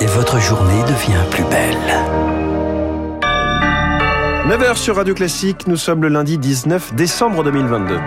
et votre journée devient plus belle. 9h sur Radio Classique, nous sommes le lundi 19 décembre 2022.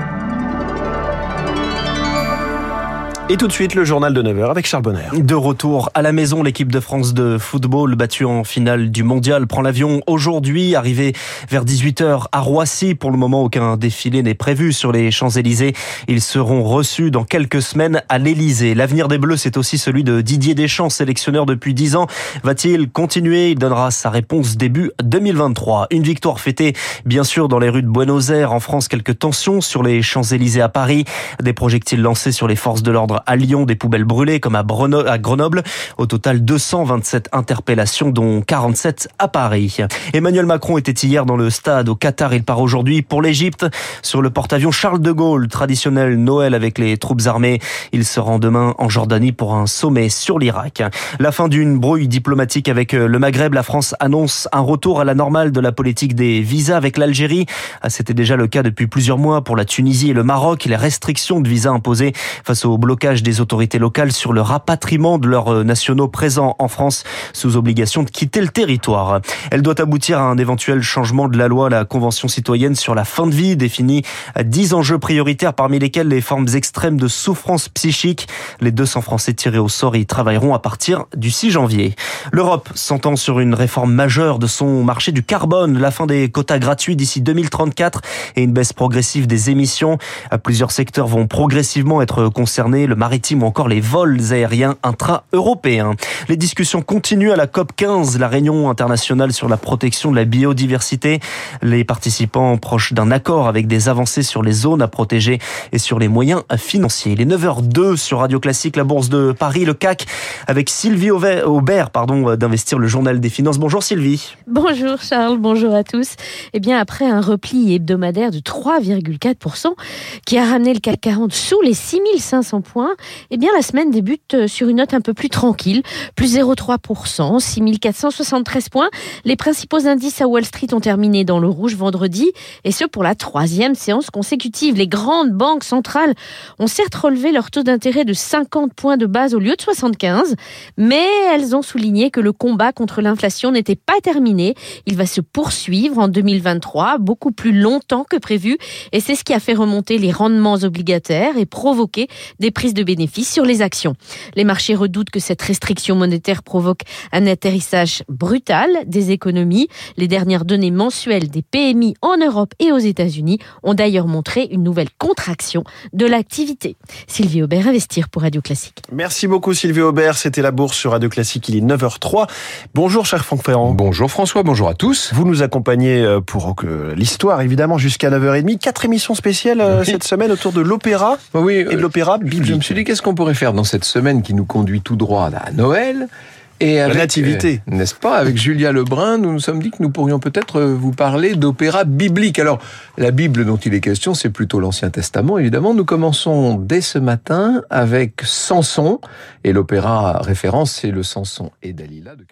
Et tout de suite, le journal de 9h avec Charles. De retour à la maison, l'équipe de France de football battue en finale du mondial prend l'avion aujourd'hui, arrivé vers 18h à Roissy. Pour le moment, aucun défilé n'est prévu sur les Champs-Élysées. Ils seront reçus dans quelques semaines à l'Élysée. L'avenir des Bleus, c'est aussi celui de Didier Deschamps, sélectionneur depuis 10 ans. Va-t-il continuer? Il donnera sa réponse début 2023. Une victoire fêtée, bien sûr, dans les rues de Buenos Aires. En France, quelques tensions sur les Champs-Élysées à Paris. Des projectiles lancés sur les forces de l'ordre à Lyon, des poubelles brûlées comme à Grenoble. Au total, 227 interpellations, dont 47 à Paris. Emmanuel Macron était hier dans le stade au Qatar. Il part aujourd'hui pour l'Égypte sur le porte-avions Charles de Gaulle, traditionnel Noël avec les troupes armées. Il se rend demain en Jordanie pour un sommet sur l'Irak. La fin d'une brouille diplomatique avec le Maghreb. La France annonce un retour à la normale de la politique des visas avec l'Algérie. Ah, c'était déjà le cas depuis plusieurs mois pour la Tunisie et le Maroc. Les restrictions de visas imposées face au blocage des autorités locales sur le rapatriement de leurs euh, nationaux présents en France sous obligation de quitter le territoire. Elle doit aboutir à un éventuel changement de la loi. La Convention citoyenne sur la fin de vie définit 10 enjeux prioritaires parmi lesquels les formes extrêmes de souffrance psychique. Les 200 Français tirés au sort y travailleront à partir du 6 janvier. L'Europe s'entend sur une réforme majeure de son marché du carbone, la fin des quotas gratuits d'ici 2034 et une baisse progressive des émissions. Plusieurs secteurs vont progressivement être concernés. Le maritime ou encore les vols aériens intra-européens. Les discussions continuent à la COP 15, la réunion internationale sur la protection de la biodiversité. Les participants proches d'un accord avec des avancées sur les zones à protéger et sur les moyens financiers. Les 9h02 sur Radio Classique, la Bourse de Paris, le CAC, avec Sylvie Aubert, pardon, d'investir le journal des finances. Bonjour Sylvie. Bonjour Charles, bonjour à tous. Eh bien, après un repli hebdomadaire de 3,4% qui a ramené le CAC 40 sous les 6500 points, eh bien la semaine débute euh, sur une note un peu plus tranquille, plus 0,3%, 6473 points. Les principaux indices à Wall Street ont terminé dans le rouge vendredi, et ce pour la troisième séance consécutive. Les grandes banques centrales ont certes relevé leur taux d'intérêt de 50 points de base au lieu de 75, mais elles ont souligné que le combat contre l'inflation n'était pas terminé. Il va se poursuivre en 2023, beaucoup plus longtemps que prévu, et c'est ce qui a fait remonter les rendements obligataires et provoquer des prises de bénéfices sur les actions. Les marchés redoutent que cette restriction monétaire provoque un atterrissage brutal des économies. Les dernières données mensuelles des PMI en Europe et aux États-Unis ont d'ailleurs montré une nouvelle contraction de l'activité. Sylvie Aubert, Investir pour Radio Classique. Merci beaucoup Sylvie Aubert, c'était la bourse sur Radio Classique, il est 9h03. Bonjour cher Franck Ferrand. Bonjour François, bonjour à tous. Vous nous accompagnez euh, pour l'histoire évidemment jusqu'à 9h30. Quatre émissions spéciales euh, cette semaine autour de l'opéra oui, et de euh, l'opéra biblique. Je me suis dit qu'est-ce qu'on pourrait faire dans cette semaine qui nous conduit tout droit à Noël et avec, la nativité. Euh, n'est-ce pas Avec Julia Lebrun, nous nous sommes dit que nous pourrions peut-être euh, vous parler d'opéra biblique. Alors, la Bible dont il est question, c'est plutôt l'Ancien Testament, évidemment. Nous commençons dès ce matin avec Samson. Et l'opéra référence, c'est le Samson et Dalila de